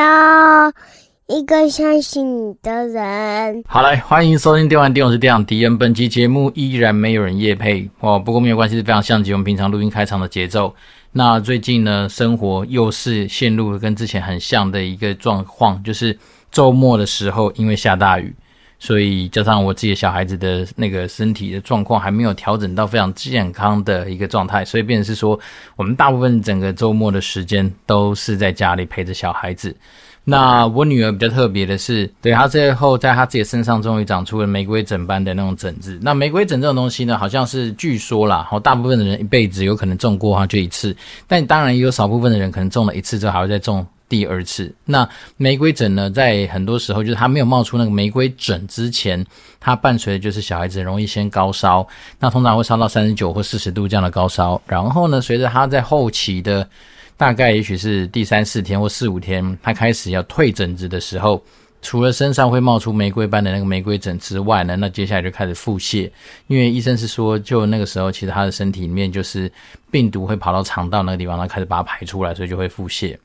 要一个相信你的人。好嘞，欢迎收听电玩电，我是电玩迪恩。本期节目依然没有人夜配哦，不过没有关系，是非常像极我们平常录音开场的节奏。那最近呢，生活又是陷入了跟之前很像的一个状况，就是周末的时候，因为下大雨。所以加上我自己的小孩子的那个身体的状况还没有调整到非常健康的一个状态，所以变成是说，我们大部分整个周末的时间都是在家里陪着小孩子。那我女儿比较特别的是，对，她最后在她自己身上终于长出了玫瑰疹般的那种疹子。那玫瑰疹这种东西呢，好像是据说啦，好，大部分的人一辈子有可能中过哈就一次，但当然也有少部分的人可能中了一次之后还会再中。第二次，那玫瑰疹呢，在很多时候就是它没有冒出那个玫瑰疹之前，它伴随的就是小孩子容易先高烧，那通常会烧到三十九或四十度这样的高烧，然后呢，随着它在后期的大概也许是第三四天或四五天，它开始要退疹子的时候，除了身上会冒出玫瑰般的那个玫瑰疹之外呢，那接下来就开始腹泻，因为医生是说，就那个时候其实他的身体里面就是病毒会跑到肠道那个地方，它开始把它排出来，所以就会腹泻。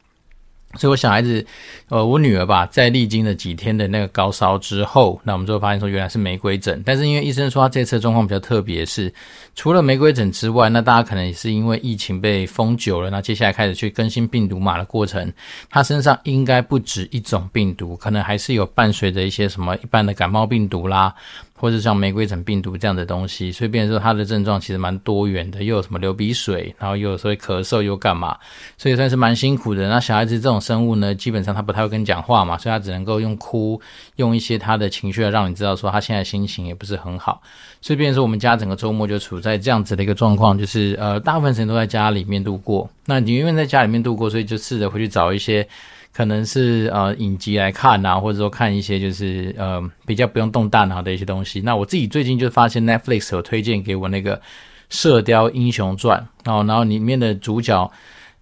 所以，我小孩子，呃，我女儿吧，在历经了几天的那个高烧之后，那我们就发现说，原来是玫瑰疹。但是，因为医生说他这次状况比较特别，是除了玫瑰疹之外，那大家可能也是因为疫情被封久了，那接下来开始去更新病毒码的过程，他身上应该不止一种病毒，可能还是有伴随着一些什么一般的感冒病毒啦。或者像玫瑰疹病毒这样的东西，所以变说他的症状其实蛮多元的，又有什么流鼻水，然后又有时候咳嗽，又干嘛，所以算是蛮辛苦的。那小孩子这种生物呢，基本上他不太会跟你讲话嘛，所以他只能够用哭，用一些他的情绪来让你知道说他现在心情也不是很好。所以变说我们家整个周末就处在这样子的一个状况，就是呃大部分时间都在家里面度过。那你因为在家里面度过，所以就试着回去找一些。可能是呃影集来看啊，或者说看一些就是呃比较不用动大脑的一些东西。那我自己最近就发现 Netflix 有推荐给我那个《射雕英雄传》哦，然后里面的主角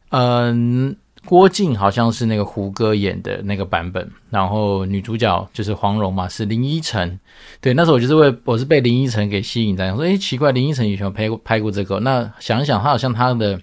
嗯、郭靖好像是那个胡歌演的那个版本，然后女主角就是黄蓉嘛，是林依晨。对，那时候我就是为我是被林依晨给吸引在，说诶奇怪，林依晨以前拍过拍过这个，那想想，他好像他的。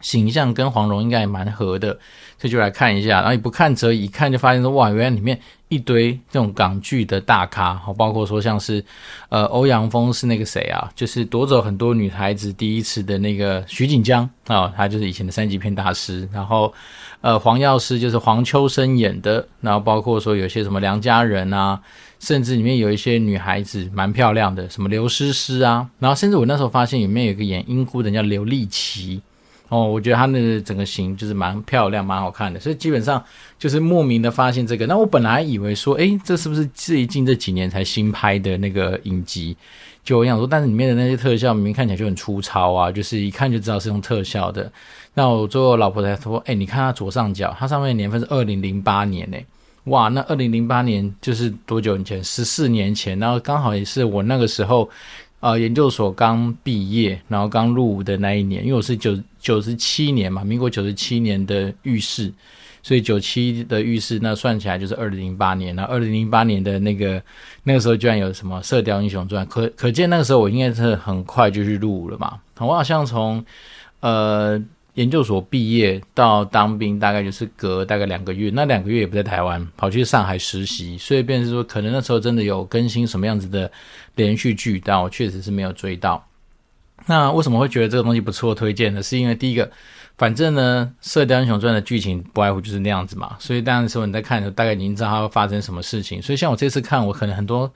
形象跟黄蓉应该也蛮合的，所以就来看一下。然后你不看则已，一看就发现说哇，原来里面一堆这种港剧的大咖，包括说像是呃欧阳锋是那个谁啊，就是夺走很多女孩子第一次的那个徐锦江啊、哦，他就是以前的三级片大师。然后呃黄药师就是黄秋生演的，然后包括说有些什么梁家人啊，甚至里面有一些女孩子蛮漂亮的，什么刘诗诗啊，然后甚至我那时候发现里面有一个演英姑的叫刘丽琪。哦，我觉得他那个整个型就是蛮漂亮、蛮好看的，所以基本上就是莫名的发现这个。那我本来以为说，诶，这是不是最近这几年才新拍的那个影集？就我想说，但是里面的那些特效明明看起来就很粗糙啊，就是一看就知道是用特效的。那我最后老婆才说，诶，你看它左上角，它上面的年份是二零零八年诶，哇，那二零零八年就是多久以前？十四年前，然后刚好也是我那个时候。呃，研究所刚毕业，然后刚入伍的那一年，因为我是九九十七年嘛，民国九十七年的浴室，所以九七的浴室，那算起来就是二零零八年。那二零零八年的那个那个时候，居然有什么《射雕英雄传》，可可见那个时候我应该是很快就去入伍了嘛。我好像从呃。研究所毕业到当兵，大概就是隔大概两个月，那两个月也不在台湾，跑去上海实习，所以便是说，可能那时候真的有更新什么样子的连续剧，但我确实是没有追到。那为什么会觉得这个东西不错推荐呢？是因为第一个，反正呢，《射雕英雄传》的剧情不外乎就是那样子嘛，所以当时候你在看的时候，大概已经知道它会发生什么事情。所以像我这次看，我可能很多。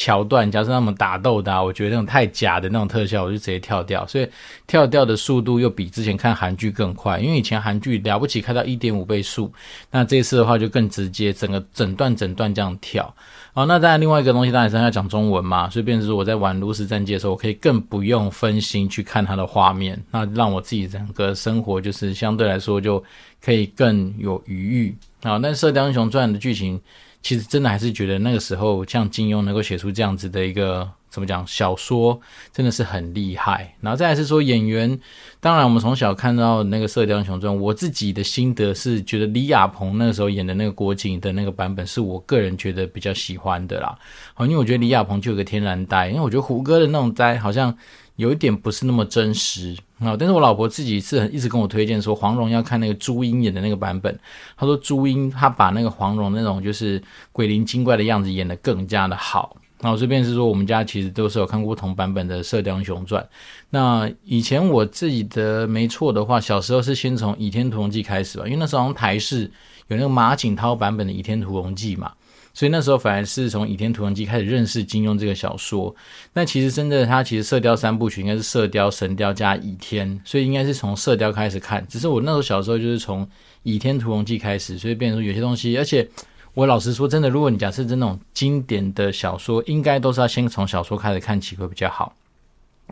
桥段，假设那么打斗的，我觉得那种太假的那种特效，我就直接跳掉。所以跳掉的速度又比之前看韩剧更快，因为以前韩剧了不起开到一点五倍速，那这次的话就更直接，整个整段整段这样跳。好，那当然另外一个东西当然是要讲中文嘛，所以变成说我在玩炉石战记的时候，我可以更不用分心去看它的画面，那让我自己整个生活就是相对来说就可以更有余裕。好，那《射雕英雄传》的剧情。其实真的还是觉得那个时候像金庸能够写出这样子的一个怎么讲小说，真的是很厉害。然后再来是说演员，当然我们从小看到那个《射雕英雄传》，我自己的心得是觉得李亚鹏那个时候演的那个郭靖的那个版本是我个人觉得比较喜欢的啦。好，因为我觉得李亚鹏就有个天然呆，因为我觉得胡歌的那种呆好像有一点不是那么真实啊。但是我老婆自己是很一直跟我推荐说，黄蓉要看那个朱茵演的那个版本。她说朱茵她把那个黄蓉那种就是鬼灵精怪的样子演得更加的好。那我这边是说，我们家其实都是有看过不同版本的《射雕英雄传》。那以前我自己的没错的话，小时候是先从《倚天屠龙记》开始吧，因为那时候台视有那个马景涛版本的《倚天屠龙记》嘛，所以那时候反而是从《倚天屠龙记》开始认识金庸这个小说。那其实真的，它其实《射雕三部曲》应该是《射雕》《神雕》加《倚天》，所以应该是从《射雕》开始看。只是我那时候小时候就是从《倚天屠龙记》开始，所以变成有些东西，而且。我老实说，真的，如果你假设这种经典的小说，应该都是要先从小说开始看起会比较好。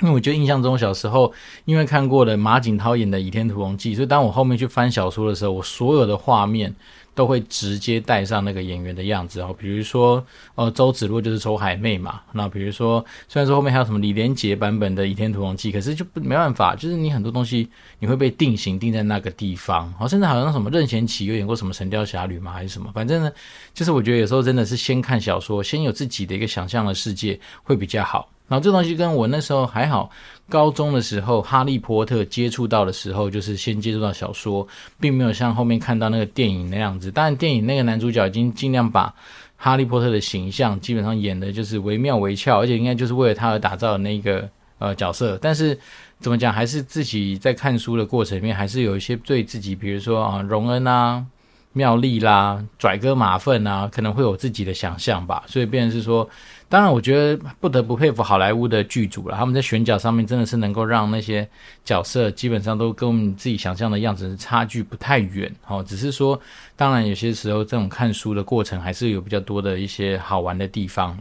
因为我觉得印象中小时候，因为看过了马景涛演的《倚天屠龙记》，所以当我后面去翻小说的时候，我所有的画面。都会直接带上那个演员的样子，哦比如说，呃，周芷若就是周海媚嘛。那比如说，虽然说后面还有什么李连杰版本的《倚天屠龙记》，可是就没办法，就是你很多东西你会被定型定在那个地方。好，甚至好像什么任贤齐有演过什么《神雕侠侣》嘛，还是什么？反正呢，就是我觉得有时候真的是先看小说，先有自己的一个想象的世界会比较好。然后这东西跟我那时候还好，高中的时候《哈利波特》接触到的时候，就是先接触到小说，并没有像后面看到那个电影那样子。当然，电影那个男主角已经尽量把哈利波特的形象基本上演的就是惟妙惟肖，而且应该就是为了他而打造的那个呃角色。但是怎么讲，还是自己在看书的过程里面，还是有一些对自己，比如说啊，荣恩啊。妙丽啦，拽哥马粪啊，可能会有自己的想象吧，所以变成是说，当然我觉得不得不佩服好莱坞的剧组了，他们在选角上面真的是能够让那些角色基本上都跟我们自己想象的样子差距不太远，哦，只是说，当然有些时候这种看书的过程还是有比较多的一些好玩的地方。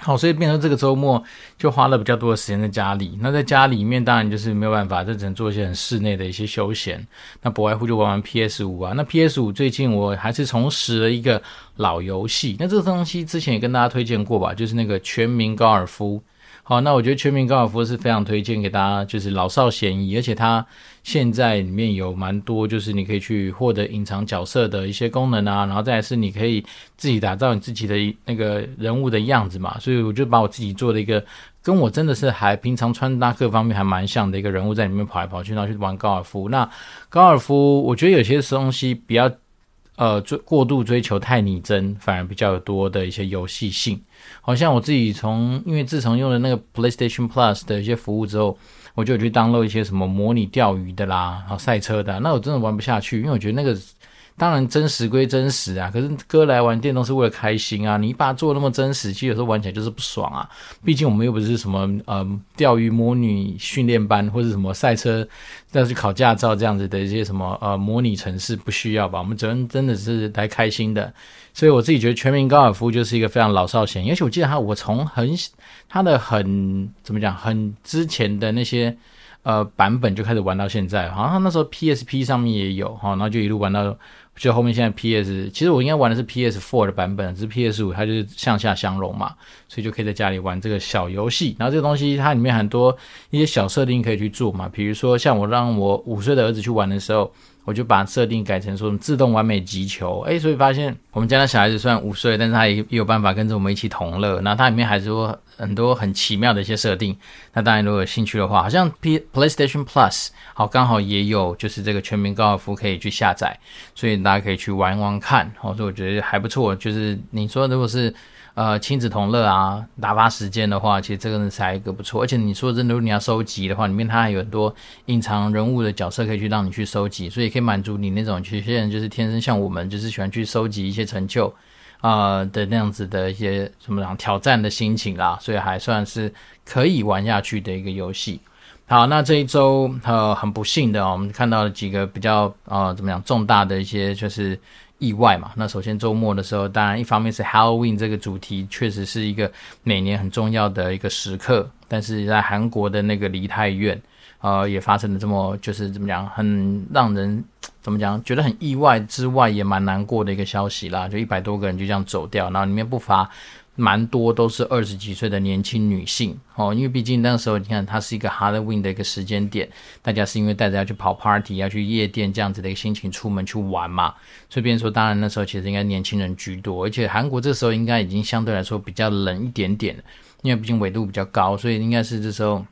好，所以变成这个周末就花了比较多的时间在家里。那在家里面当然就是没有办法，就只能做一些很室内的一些休闲。那不外乎就玩玩 PS 五啊。那 PS 五最近我还是重拾了一个老游戏。那这个东西之前也跟大家推荐过吧，就是那个《全民高尔夫》。好，那我觉得《全民高尔夫》是非常推荐给大家，就是老少咸宜，而且它现在里面有蛮多，就是你可以去获得隐藏角色的一些功能啊，然后再是你可以自己打造你自己的那个人物的样子嘛，所以我就把我自己做了一个跟我真的是还平常穿搭各方面还蛮像的一个人物在里面跑来跑去，然后去玩高尔夫。那高尔夫，我觉得有些东西比较。呃，追过度追求太拟真，反而比较多的一些游戏性。好像我自己从，因为自从用了那个 PlayStation Plus 的一些服务之后，我就去 download 一些什么模拟钓鱼的啦，然后赛车的，那我真的玩不下去，因为我觉得那个。当然真实归真实啊，可是哥来玩电动是为了开心啊。你把它做那么真实，其实有时候玩起来就是不爽啊。毕竟我们又不是什么呃钓鱼模拟训练班，或者什么赛车要去考驾照这样子的一些什么呃模拟城市，不需要吧？我们真真的是来开心的。所以我自己觉得全民高尔夫就是一个非常老少咸宜，而且我记得他，我从很他的很怎么讲，很之前的那些呃版本就开始玩到现在，好像那时候 PSP 上面也有哈，然后就一路玩到。就后面现在 PS，其实我应该玩的是 PS4 的版本，只是 PS 五它就是向下相容嘛，所以就可以在家里玩这个小游戏。然后这个东西它里面很多一些小设定可以去做嘛，比如说像我让我五岁的儿子去玩的时候。我就把设定改成说自动完美击球，诶，所以发现我们家的小孩子虽然五岁，但是他也也有办法跟着我们一起同乐。那它里面还是有很多很奇妙的一些设定。那当然如果有兴趣的话，好像 P PlayStation Plus 好刚好也有，就是这个全民高尔夫可以去下载，所以大家可以去玩玩看。好，所以我觉得还不错。就是你说如果是。呃，亲子同乐啊，打发时间的话，其实这个是还一个不错。而且你说真的，如果你要收集的话，里面它还有很多隐藏人物的角色可以去让你去收集，所以可以满足你那种有些人就是天生像我们，就是喜欢去收集一些成就啊、的那样子的一些什么样挑战的心情啦。所以还算是可以玩下去的一个游戏。好，那这一周呃很不幸的，我们看到了几个比较呃怎么样重大的一些就是。意外嘛，那首先周末的时候，当然一方面是 Halloween 这个主题确实是一个每年很重要的一个时刻，但是在韩国的那个梨泰院，呃，也发生了这么就是怎么讲，很让人怎么讲觉得很意外之外，也蛮难过的一个消息啦，就一百多个人就这样走掉，然后里面不乏。蛮多都是二十几岁的年轻女性。哦，因为毕竟那时候你看，它是一个 Halloween 的一个时间点，大家是因为带着要去跑 party，要去夜店这样子的一个心情出门去玩嘛，所以变说，当然那时候其实应该年轻人居多，而且韩国这时候应该已经相对来说比较冷一点点，因为毕竟纬度比较高，所以应该是这时候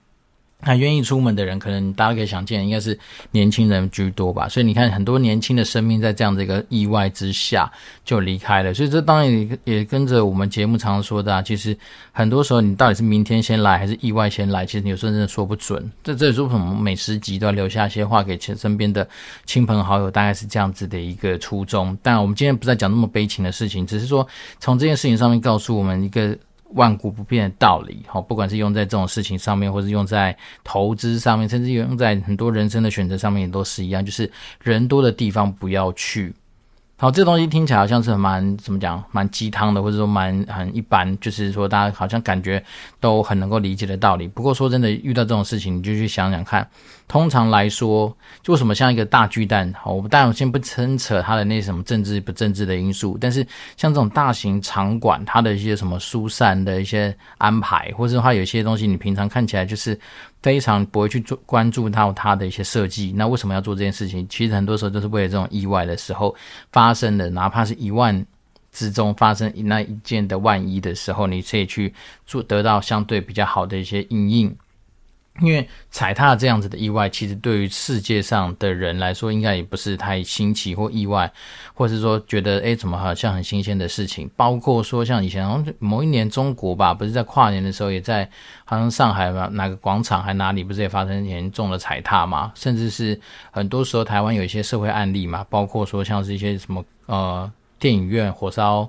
还愿意出门的人，可能大家可以想见，应该是年轻人居多吧。所以你看，很多年轻的生命在这样的一个意外之下就离开了。所以这当然也也跟着我们节目常说的啊，其实很多时候你到底是明天先来还是意外先来，其实你有时候真的说不准。这这也是为什么每十集都要留下一些话给身边的亲朋好友，大概是这样子的一个初衷。但我们今天不再讲那么悲情的事情，只是说从这件事情上面告诉我们一个。万古不变的道理，哈，不管是用在这种事情上面，或是用在投资上面，甚至用在很多人生的选择上面，也都是一样，就是人多的地方不要去。好，这东西听起来好像是蛮怎么讲，蛮鸡汤的，或者说蛮很一般，就是说大家好像感觉都很能够理解的道理。不过说真的，遇到这种事情，你就去想想看。通常来说，就什么像一个大巨蛋？好，我当然先不牵扯它的那什么政治不政治的因素，但是像这种大型场馆，它的一些什么疏散的一些安排，或者它有些东西，你平常看起来就是。非常不会去做关注到它的一些设计，那为什么要做这件事情？其实很多时候都是为了这种意外的时候发生的，哪怕是一万之中发生那一件的万一的时候，你可以去做得到相对比较好的一些应应。因为踩踏这样子的意外，其实对于世界上的人来说，应该也不是太新奇或意外，或是说觉得诶怎么好像很新鲜的事情。包括说像以前某一年中国吧，不是在跨年的时候，也在好像上海吧哪个广场还哪里，不是也发生严重的踩踏嘛？甚至是很多时候台湾有一些社会案例嘛，包括说像是一些什么呃电影院火烧。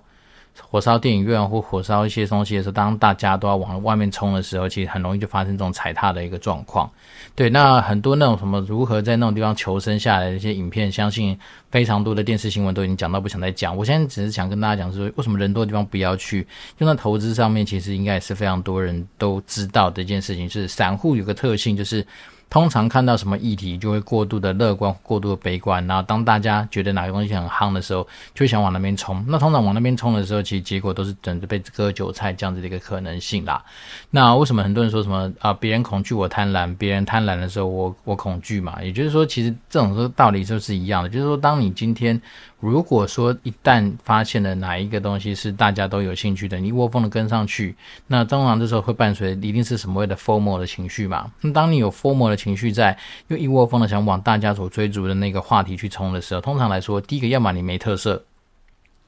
火烧电影院或火烧一些东西的时候，当大家都要往外面冲的时候，其实很容易就发生这种踩踏的一个状况。对，那很多那种什么如何在那种地方求生下来的一些影片，相信非常多的电视新闻都已经讲到，不想再讲。我现在只是想跟大家讲说，为什么人多的地方不要去？用在投资上面，其实应该也是非常多人都知道的一件事情。就是散户有个特性，就是。通常看到什么议题，就会过度的乐观，过度的悲观。然后当大家觉得哪个东西很夯的时候，就想往那边冲。那通常往那边冲的时候，其实结果都是等着被割韭菜这样子的一个可能性啦。那为什么很多人说什么啊？别人恐惧我贪婪，别人贪婪的时候我我恐惧嘛？也就是说，其实这种说道理就是一样的。就是说，当你今天。如果说一旦发现了哪一个东西是大家都有兴趣的，你一窝蜂的跟上去，那通常这时候会伴随一定是什么谓的 FOMO 的情绪嘛？那当你有 FOMO 的情绪在，又一窝蜂的想往大家所追逐的那个话题去冲的时候，通常来说，第一个要么你没特色。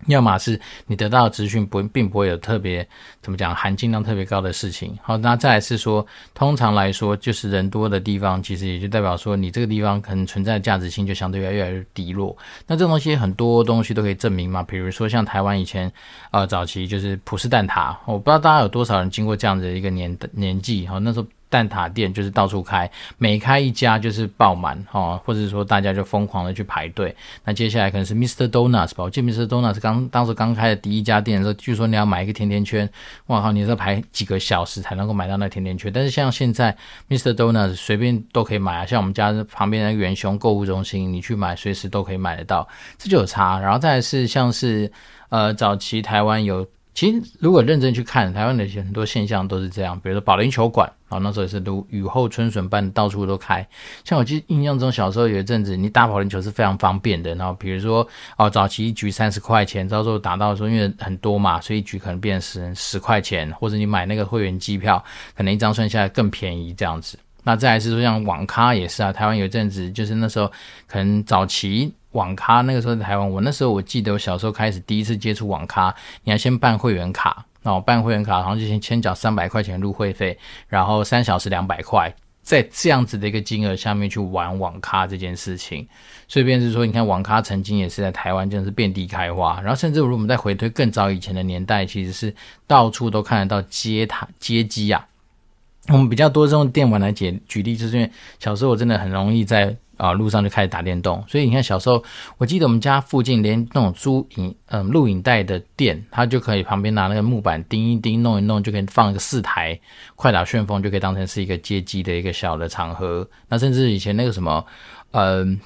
要么是你得到的资讯不并不会有特别怎么讲含金量特别高的事情，好，那再来是说，通常来说就是人多的地方，其实也就代表说你这个地方可能存在的价值性就相对越来越低落。那这东西很多东西都可以证明嘛，比如说像台湾以前呃早期就是普式蛋挞，我不知道大家有多少人经过这样子的一个年年纪，好，那时候。蛋挞店就是到处开，每开一家就是爆满哦，或者说大家就疯狂的去排队。那接下来可能是 Mr. Donuts 吧，我记得 Mr. Donuts 刚当时刚开的第一家店的时候，据说你要买一个甜甜圈，哇靠，你要排几个小时才能够买到那甜甜圈。但是像现在 Mr. Donuts 随便都可以买啊，像我们家旁边的元凶购物中心，你去买随时都可以买得到，这就有差。然后再是像是呃早期台湾有。其实，如果认真去看台湾的很多现象都是这样，比如说保龄球馆啊，那时候也是如雨后春笋般到处都开。像我记印象中小时候有一阵子，你打保龄球是非常方便的。然后比如说哦，早期一局三十块钱，到时候打到的时候因为很多嘛，所以一局可能变成十十块钱，或者你买那个会员机票，可能一张算下来更便宜这样子。那再来是说像网咖也是啊，台湾有一阵子就是那时候可能早期。网咖那个时候在台湾，我那时候我记得我小时候开始第一次接触网咖，你要先办会员卡，然后办会员卡，然后就先先缴三百块钱入会费，然后三小时两百块，在这样子的一个金额下面去玩网咖这件事情，所以便是说，你看网咖曾经也是在台湾真的是遍地开花，然后甚至如果我们再回推更早以前的年代，其实是到处都看得到街塔街机啊。我们比较多这种电玩来解举例，就是因为小时候我真的很容易在。啊，路上就开始打电动，所以你看小时候，我记得我们家附近连那种租影嗯录影带的店，他就可以旁边拿那个木板钉一钉，弄一弄，就可以放一个四台快打旋风，就可以当成是一个街机的一个小的场合。那甚至以前那个什么，嗯。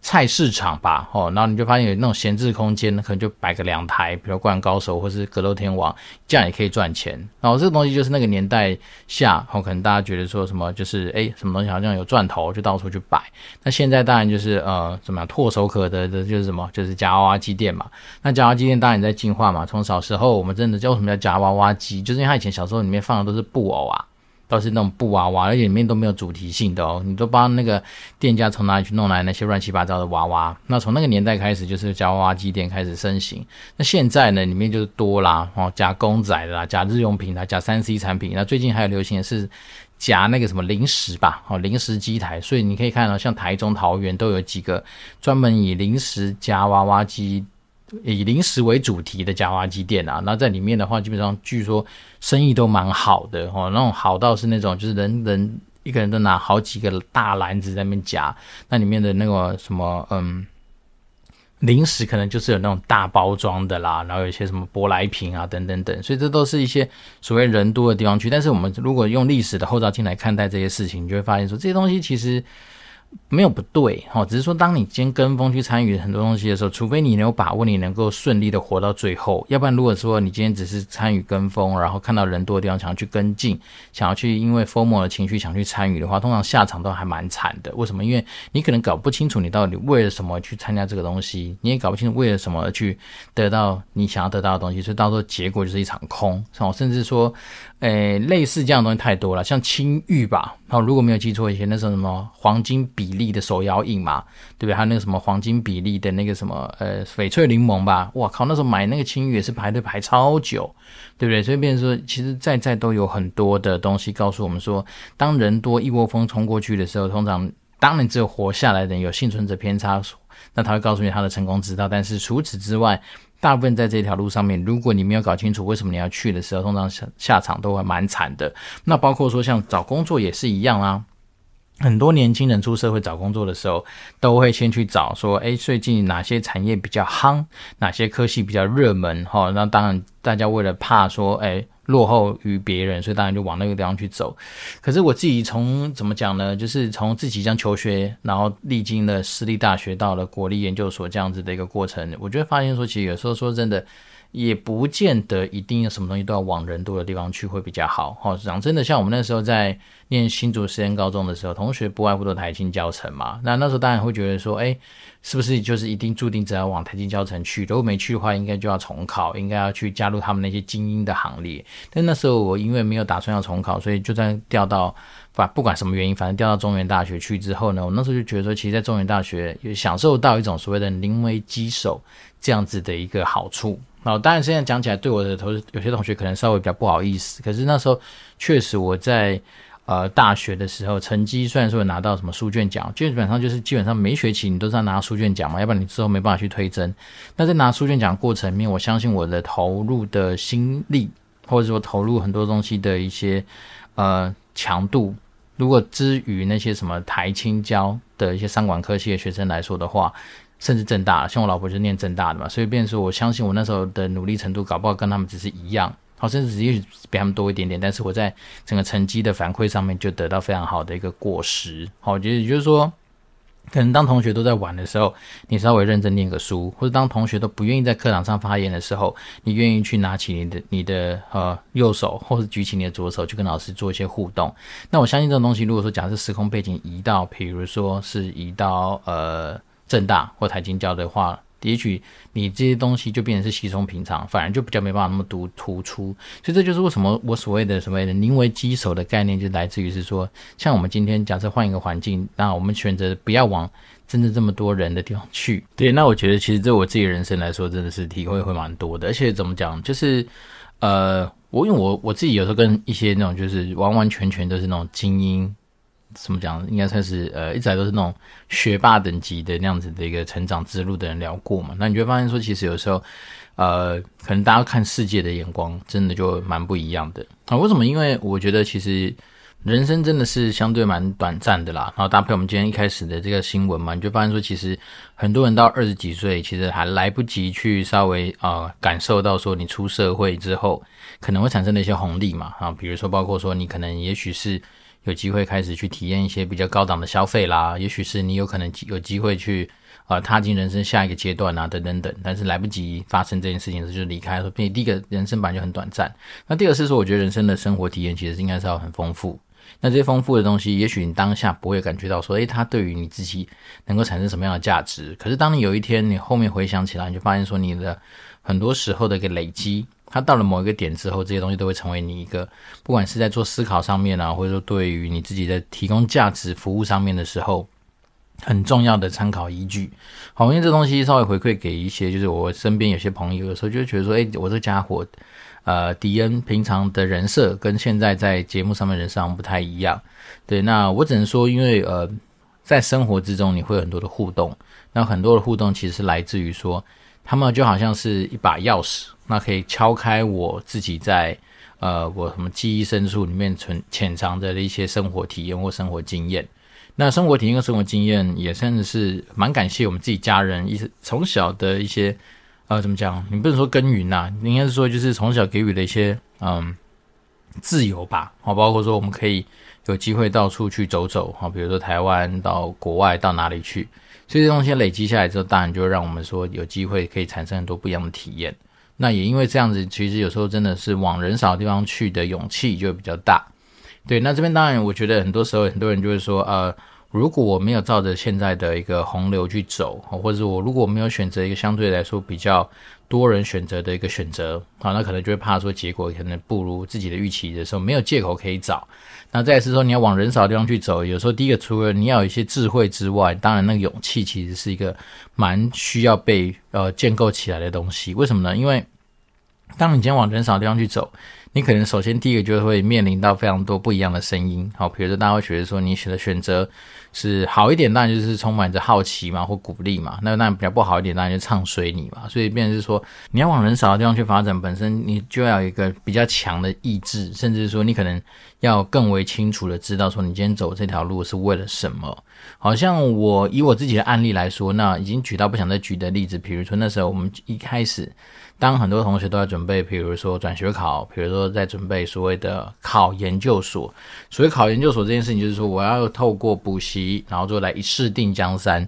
菜市场吧，哦，然后你就发现有那种闲置空间，可能就摆个两台，比如《灌篮高手》或是《格斗天王》，这样也可以赚钱。然后这个东西就是那个年代下，哦，可能大家觉得说什么就是诶什么东西好像有赚头，就到处去摆。那现在当然就是呃，怎么样唾手可得的，就是什么，就是夹娃娃机店嘛。那夹娃娃机店当然也在进化嘛。从小时候我们真的叫什么叫夹娃娃机，就是因为他以前小时候里面放的都是布偶啊。都是那种布娃娃，而且里面都没有主题性的哦，你都不知道那个店家从哪里去弄来那些乱七八糟的娃娃。那从那个年代开始，就是夹娃娃机店开始盛行。那现在呢，里面就是多啦，哦，夹公仔的啦，夹日用品啦，夹三 C 产品。那最近还有流行的是夹那个什么零食吧，哦，零食机台。所以你可以看到，像台中、桃园都有几个专门以零食夹娃娃机。以零食为主题的夹娃娃机店啊，那在里面的话，基本上据说生意都蛮好的哦，那种好到是那种就是人人一个人都拿好几个大篮子在那边夹，那里面的那个什么嗯零食可能就是有那种大包装的啦，然后有一些什么舶来品啊等等等，所以这都是一些所谓人多的地方去。但是我们如果用历史的后照镜来看待这些事情，你就会发现说这些东西其实。没有不对，哈，只是说当你今天跟风去参与很多东西的时候，除非你有把握你能够顺利的活到最后，要不然如果说你今天只是参与跟风，然后看到人多的地方想要去跟进，想要去因为 FOMO 的情绪想去参与的话，通常下场都还蛮惨的。为什么？因为你可能搞不清楚你到底为了什么去参加这个东西，你也搞不清楚为了什么而去得到你想要得到的东西，所以到时候结果就是一场空，甚至说。诶，类似这样的东西太多了，像青玉吧，然后如果没有记错，以前那时候什么黄金比例的手摇饮嘛，对不对？还有那个什么黄金比例的那个什么呃翡翠柠檬吧，哇靠，那时候买那个青玉也是排队排超久，对不对？所以变成说，其实在在都有很多的东西告诉我们说，当人多一窝蜂冲过去的时候，通常当然只有活下来的人有幸存者偏差，那他会告诉你他的成功之道，但是除此之外。大部分在这条路上面，如果你没有搞清楚为什么你要去的时候，通常下下场都会蛮惨的。那包括说像找工作也是一样啊。很多年轻人出社会找工作的时候，都会先去找说，哎，最近哪些产业比较夯，哪些科系比较热门，哈。那当然，大家为了怕说，哎。落后于别人，所以当然就往那个地方去走。可是我自己从怎么讲呢？就是从自己将求学，然后历经了私立大学，到了国立研究所这样子的一个过程，我觉得发现说，其实有时候说真的。也不见得一定有什么东西都要往人多的地方去会比较好。好，讲真的，像我们那时候在念新竹实验高中的时候，同学不外乎都台清交成嘛。那那时候当然会觉得说，哎，是不是就是一定注定只要往台清交成去？如果没去的话，应该就要重考，应该要去加入他们那些精英的行列。但那时候我因为没有打算要重考，所以就在调到，反不管什么原因，反正调到中原大学去之后呢，我那时候就觉得说，其实，在中原大学也享受到一种所谓的临危机守这样子的一个好处。哦，当然现在讲起来，对我的同有些同学可能稍微比较不好意思。可是那时候确实我在呃大学的时候，成绩虽然说有拿到什么书卷奖，基本上就是基本上每学期你都是要拿书卷奖嘛，要不然你之后没办法去推甄。那在拿书卷奖过程里面，我相信我的投入的心力，或者说投入很多东西的一些呃强度，如果之于那些什么台青交的一些商管科系的学生来说的话。甚至正大，像我老婆就念正大的嘛，所以变说，我相信我那时候的努力程度，搞不好跟他们只是一样，好，甚至也许比他们多一点点，但是我在整个成绩的反馈上面就得到非常好的一个果实。好，我觉得也就是说，可能当同学都在玩的时候，你稍微认真念个书，或者当同学都不愿意在课堂上发言的时候，你愿意去拿起你的你的呃右手，或者举起你的左手，去跟老师做一些互动。那我相信这种东西，如果说假设时空背景移到，比如说是移到呃。正大或台清交的话，也许你这些东西就变成是稀松平常，反而就比较没办法那么突突出。所以这就是为什么我所谓的所谓的宁为鸡首的概念，就来自于是说，像我们今天假设换一个环境，那我们选择不要往真正这么多人的地方去。对，那我觉得其实对我自己人生来说，真的是体会会蛮多的。而且怎么讲，就是呃，我因为我我自己有时候跟一些那种就是完完全全都是那种精英。怎么讲？应该算是呃，一直都是那种学霸等级的那样子的一个成长之路的人聊过嘛。那你就会发现说，其实有时候呃，可能大家看世界的眼光真的就蛮不一样的啊。为什么？因为我觉得其实人生真的是相对蛮短暂的啦。然后搭配我们今天一开始的这个新闻嘛，你就发现说，其实很多人到二十几岁，其实还来不及去稍微啊、感受到说你出社会之后可能会产生的一些红利嘛啊，比如说包括说你可能也许是。有机会开始去体验一些比较高档的消费啦，也许是你有可能有机会去啊、踏进人生下一个阶段啊，等等等。但是来不及发生这件事情时就离开。所以第一个人生本就很短暂。那第二是说，我觉得人生的生活体验其实应该是要很丰富。那这些丰富的东西，也许你当下不会感觉到说，诶，它对于你自己能够产生什么样的价值。可是当你有一天你后面回想起来，你就发现说，你的很多时候的一个累积，它到了某一个点之后，这些东西都会成为你一个，不管是在做思考上面啊，或者说对于你自己的提供价值服务上面的时候，很重要的参考依据。好，因为这东西稍微回馈给一些，就是我身边有些朋友，有时候就会觉得说，哎，我这家伙，呃，迪恩平常的人设跟现在在节目上面人设上不太一样。对，那我只能说，因为呃，在生活之中你会有很多的互动，那很多的互动其实是来自于说，他们就好像是一把钥匙，那可以敲开我自己在呃我什么记忆深处里面存潜藏着的一些生活体验或生活经验。那生活体验跟生活经验也甚至是蛮感谢我们自己家人一直从小的一些呃怎么讲？你不能说耕耘呐，应该是说就是从小给予的一些嗯自由吧。好，包括说我们可以有机会到处去走走，好，比如说台湾到国外到哪里去。所以这东西累积下来之后，当然就让我们说有机会可以产生很多不一样的体验。那也因为这样子，其实有时候真的是往人少的地方去的勇气就比较大。对，那这边当然我觉得很多时候很多人就会说，呃，如果我没有照着现在的一个洪流去走，或者是我如果没有选择一个相对来说比较多人选择的一个选择，啊，那可能就会怕说结果可能不如自己的预期的时候，没有借口可以找。那再是说，你要往人少的地方去走，有时候第一个，除了你要有一些智慧之外，当然那个勇气其实是一个蛮需要被呃建构起来的东西。为什么呢？因为当你今天往人少的地方去走，你可能首先第一个就会面临到非常多不一样的声音。好，比如说大家会觉得说你选的选择是好一点，当然就是充满着好奇嘛，或鼓励嘛。那那比较不好一点，当然就唱衰你嘛。所以变成是说，你要往人少的地方去发展，本身你就要有一个比较强的意志，甚至说你可能要更为清楚的知道说你今天走这条路是为了什么。好像我以我自己的案例来说，那已经举到不想再举的例子，比如说那时候我们一开始。当很多同学都在准备，比如说转学考，比如说在准备所谓的考研究所。所谓考研究所这件事情，就是说我要透过补习，然后就来一试定江山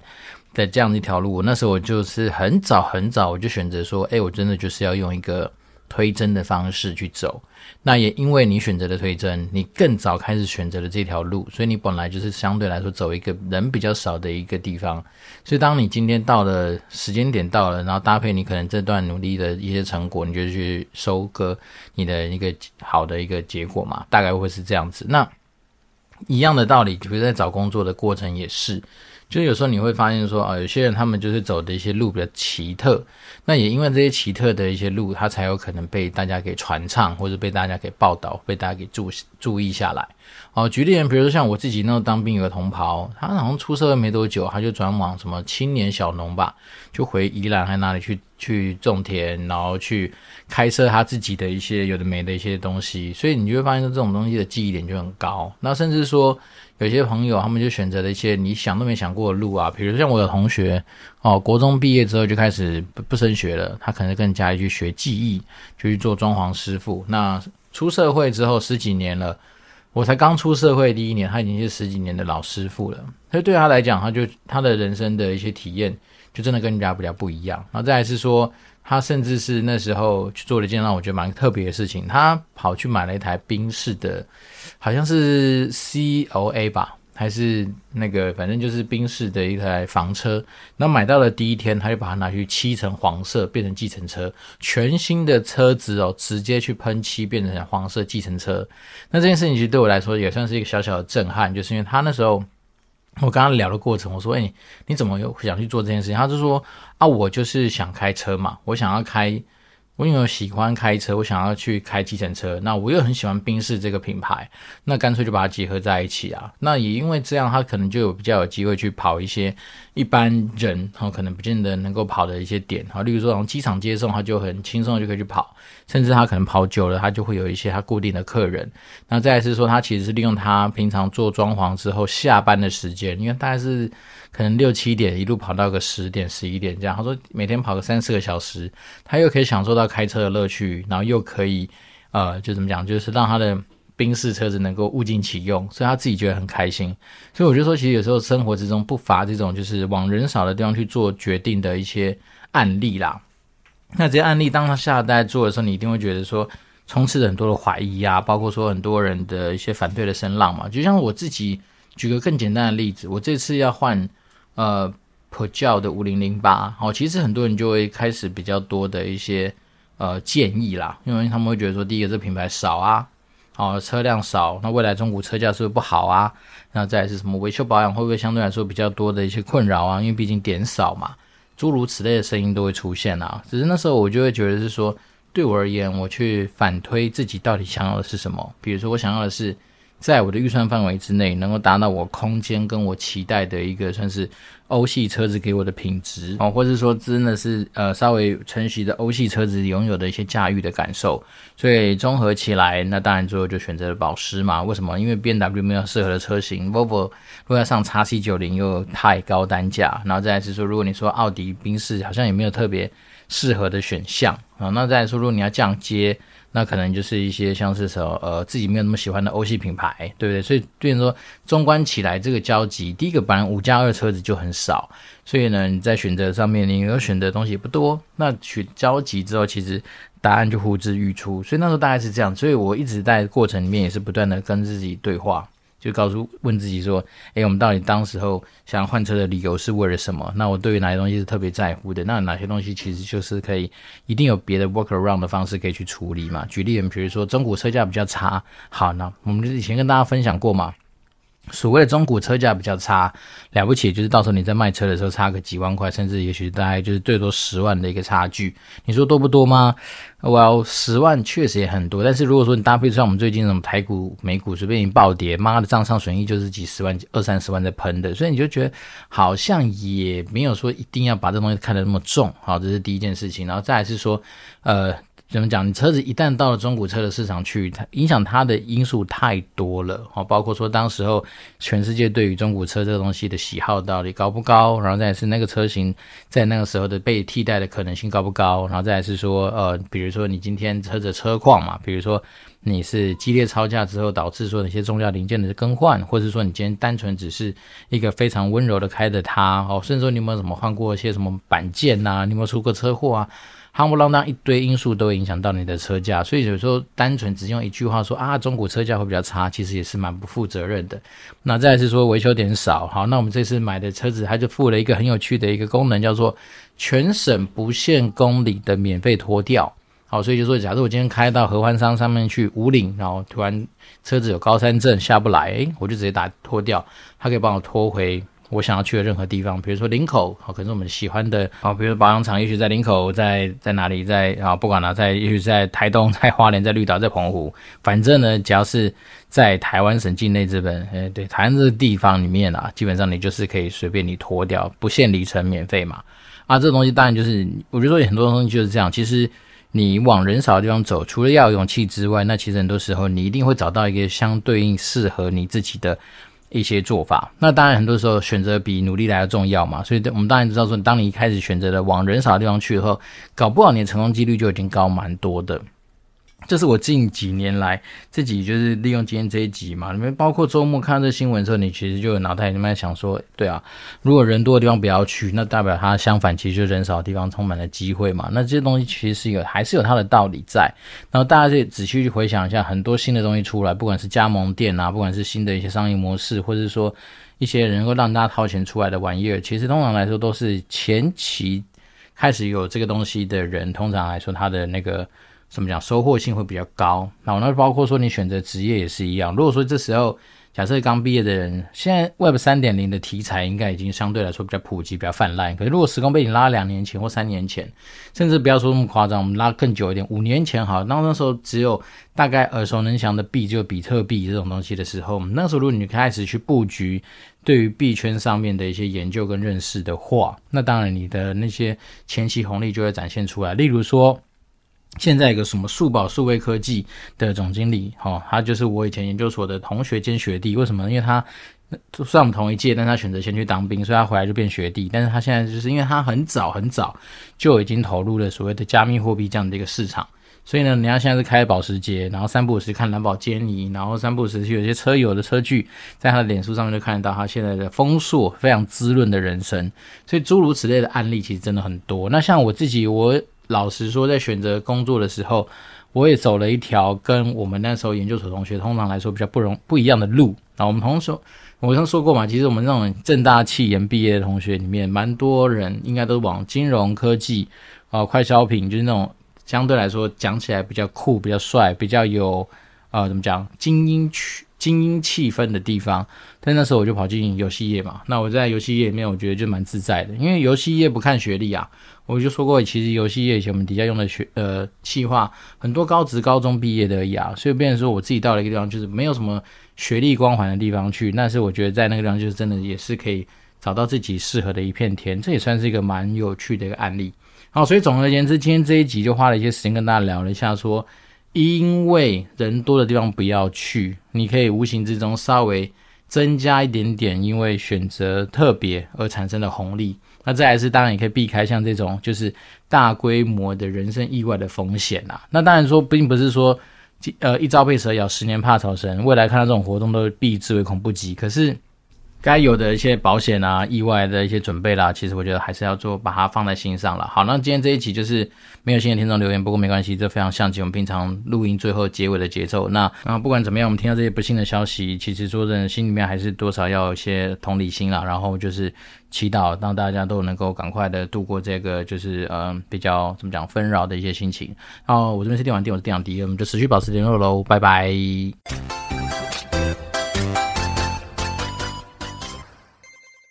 的这样一条路。那时候我就是很早很早，我就选择说，哎，我真的就是要用一个推甄的方式去走。那也因为你选择了推甄，你更早开始选择了这条路，所以你本来就是相对来说走一个人比较少的一个地方。所以当你今天到了时间点到了，然后搭配你可能这段努力的一些成果，你就去收割你的一个好的一个结果嘛，大概会是这样子。那一样的道理，比如在找工作的过程也是。就有时候你会发现说啊，有些人他们就是走的一些路比较奇特，那也因为这些奇特的一些路，他才有可能被大家给传唱，或者被大家给报道，被大家给注注意下来。哦，举例，比如说像我自己那时候当兵有个同袍，他好像出社会没多久，他就转往什么青年小农吧，就回宜兰还哪里去去种田，然后去开设他自己的一些有的没的一些东西，所以你就会发现这种东西的记忆点就很高。那甚至说。有些朋友，他们就选择了一些你想都没想过的路啊，比如像我的同学，哦，国中毕业之后就开始不不升学了，他可能跟家里去学技艺，就去做装潢师傅。那出社会之后十几年了，我才刚出社会第一年，他已经是十几年的老师傅了。所以对他来讲，他就他的人生的一些体验，就真的跟人家比较不一样。然后再来是说，他甚至是那时候去做了一件让我觉得蛮特别的事情，他跑去买了一台宾士的。好像是 C O A 吧，还是那个，反正就是宾士的一台房车。那买到了第一天，他就把它拿去漆成黄色，变成计程车。全新的车子哦，直接去喷漆，变成黄色计程车。那这件事情其实对我来说也算是一个小小的震撼，就是因为他那时候我刚刚聊的过程，我说：“哎，你怎么又想去做这件事情？”他就说：“啊，我就是想开车嘛，我想要开。”我因为喜欢开车，我想要去开计程车。那我又很喜欢宾士这个品牌，那干脆就把它结合在一起啊。那也因为这样，他可能就有比较有机会去跑一些一般人哈可能不见得能够跑的一些点啊。例如说从机场接送，他就很轻松的就可以去跑。甚至他可能跑久了，他就会有一些他固定的客人。那再来是说，他其实是利用他平常做装潢之后下班的时间，因为大概是。可能六七点一路跑到个十点十一点这样，他说每天跑个三四个小时，他又可以享受到开车的乐趣，然后又可以呃就怎么讲，就是让他的宾士车子能够物尽其用，所以他自己觉得很开心。所以我就说，其实有时候生活之中不乏这种就是往人少的地方去做决定的一些案例啦。那这些案例当他下代做的时候，你一定会觉得说充斥着很多的怀疑啊，包括说很多人的一些反对的声浪嘛。就像我自己举个更简单的例子，我这次要换。呃，普教的五零零八，好，其实很多人就会开始比较多的一些呃建议啦，因为他们会觉得说，第一个这品牌少啊，哦车辆少，那未来中古车价是不是不好啊？那再是什么维修保养会不会相对来说比较多的一些困扰啊？因为毕竟点少嘛，诸如此类的声音都会出现啊。只是那时候我就会觉得是说，对我而言，我去反推自己到底想要的是什么，比如说我想要的是。在我的预算范围之内，能够达到我空间跟我期待的一个算是欧系车子给我的品质哦，或者说真的是呃稍微承袭的欧系车子拥有的一些驾驭的感受，所以综合起来，那当然最后就选择了保时嘛。为什么？因为 B W 没有适合的车型，Volvo 如果要上 XC90 又太高单价，然后再来是说，如果你说奥迪、宾士好像也没有特别适合的选项啊，那再来说，如果你要降阶。那可能就是一些像是说，呃，自己没有那么喜欢的欧系品牌，对不对？所以，变成说，纵观起来，这个交集，第一个，本来五加二车子就很少，所以呢，你在选择上面，你有选择的东西不多。那选交集之后，其实答案就呼之欲出。所以那时候大概是这样。所以我一直在过程里面也是不断的跟自己对话。就告诉问自己说，诶，我们到底当时候想换车的理由是为了什么？那我对于哪些东西是特别在乎的？那哪些东西其实就是可以一定有别的 work around 的方式可以去处理嘛？举例，比如说中古车价比较差，好，那我们以前跟大家分享过嘛。所谓的中古车价比较差，了不起就是到时候你在卖车的时候差个几万块，甚至也许大概就是最多十万的一个差距。你说多不多吗？我要十万确实也很多，但是如果说你搭配上我们最近什么台股、美股随便一暴跌，妈的账上损益就是几十万、二三十万在喷的，所以你就觉得好像也没有说一定要把这东西看得那么重。好，这是第一件事情，然后再来是说，呃。怎么讲？你车子一旦到了中古车的市场去，它影响它的因素太多了，哦，包括说当时候全世界对于中古车这个东西的喜好到底高不高，然后再是那个车型在那个时候的被替代的可能性高不高，然后再是说，呃，比如说你今天车子车况嘛，比如说你是激烈超价之后导致说那些重要零件的更换，或者说你今天单纯只是一个非常温柔的开着它，哦，甚至说你有没有什么换过一些什么板件呐，你有没有出过车祸啊？夯不啷当一堆因素都影响到你的车价，所以有时候单纯只用一句话说啊，中古车价会比较差，其实也是蛮不负责任的。那再来是说维修点少，好，那我们这次买的车子它就附了一个很有趣的一个功能，叫做全省不限公里的免费拖吊。好，所以就说，假如我今天开到合欢山上面去五岭，然后突然车子有高山症下不来，诶，我就直接打拖吊，它可以帮我拖回。我想要去的任何地方，比如说林口，好，可是我们喜欢的，好，比如保养厂，也许在林口，在在哪里，在啊，不管了，在也许在台东，在花莲，在绿岛，在澎湖，反正呢，只要是在台湾省境内这边，哎，对，台湾这个地方里面啊，基本上你就是可以随便你脱掉，不限里程，免费嘛。啊，这个东西当然就是，我觉得说很多东西就是这样。其实你往人少的地方走，除了要有勇气之外，那其实很多时候你一定会找到一个相对应适合你自己的。一些做法，那当然很多时候选择比努力来的重要嘛，所以我们当然知道说，当你一开始选择了往人少的地方去以后，搞不好你的成功几率就已经高蛮多的。这是我近几年来自己就是利用今天这一集嘛，里面包括周末看到这新闻的时候，你其实就有脑袋里面想说，对啊，如果人多的地方不要去，那代表它相反，其实就人少的地方充满了机会嘛。那这些东西其实是有还是有它的道理在。然后大家就仔细去回想一下，很多新的东西出来，不管是加盟店啊，不管是新的一些商业模式，或者说一些能够让大家掏钱出来的玩意儿，其实通常来说都是前期开始有这个东西的人，通常来说他的那个。怎么讲？收获性会比较高。那那包括说你选择职业也是一样。如果说这时候假设刚毕业的人，现在 Web 三点零的题材应该已经相对来说比较普及、比较泛滥。可是如果时空背景拉两年前或三年前，甚至不要说那么夸张，我们拉更久一点，五年前好，那那时候只有大概耳熟能详的币，就比特币这种东西的时候，那时候如果你开始去布局对于币圈上面的一些研究跟认识的话，那当然你的那些前期红利就会展现出来。例如说。现在一个什么数宝数位科技的总经理，哈，他就是我以前研究所的同学兼学弟。为什么？因为他就算我们同一届，但他选择先去当兵，所以他回来就变学弟。但是他现在就是因为他很早很早就已经投入了所谓的加密货币这样的一个市场，所以呢，人家现在是开保时捷，然后三不五时看蓝宝坚尼，然后三不五时有些车友的车距，在他的脸书上面就看得到他现在的丰硕、非常滋润的人生。所以诸如此类的案例其实真的很多。那像我自己，我。老实说，在选择工作的时候，我也走了一条跟我们那时候研究所同学通常来说比较不容不一样的路。那我们同时，我刚说过嘛，其实我们这种正大气研毕业的同学里面，蛮多人应该都往金融科技啊、快消品，就是那种相对来说讲起来比较酷、比较帅、比较有呃怎么讲精英区。精英气氛的地方，但那时候我就跑进游戏业嘛。那我在游戏业里面，我觉得就蛮自在的，因为游戏业不看学历啊。我就说过，其实游戏业以前我们底下用的学呃企划很多高职高中毕业的而已啊，所以变成说我自己到了一个地方，就是没有什么学历光环的地方去。但是我觉得在那个地方，就是真的也是可以找到自己适合的一片天，这也算是一个蛮有趣的一个案例。好，所以总而言之，今天这一集就花了一些时间跟大家聊了一下说。因为人多的地方不要去，你可以无形之中稍微增加一点点，因为选择特别而产生的红利。那再来是，当然也可以避开像这种就是大规模的人身意外的风险啦。那当然说，并不是说，呃，一朝被蛇咬，十年怕草绳。未来看到这种活动都避之为恐不及。可是。该有的一些保险啊、意外的一些准备啦，其实我觉得还是要做，把它放在心上了。好，那今天这一期就是没有新的听众留言，不过没关系，这非常像极我们平常录音最后结尾的节奏。那啊，不管怎么样，我们听到这些不幸的消息，其实说真，心里面还是多少要有一些同理心啦。然后就是祈祷，让大家都能够赶快的度过这个就是嗯、比较怎么讲纷扰的一些心情。然后我这边是电玩店，我是电玩迪，我们就持续保持联络喽，拜拜。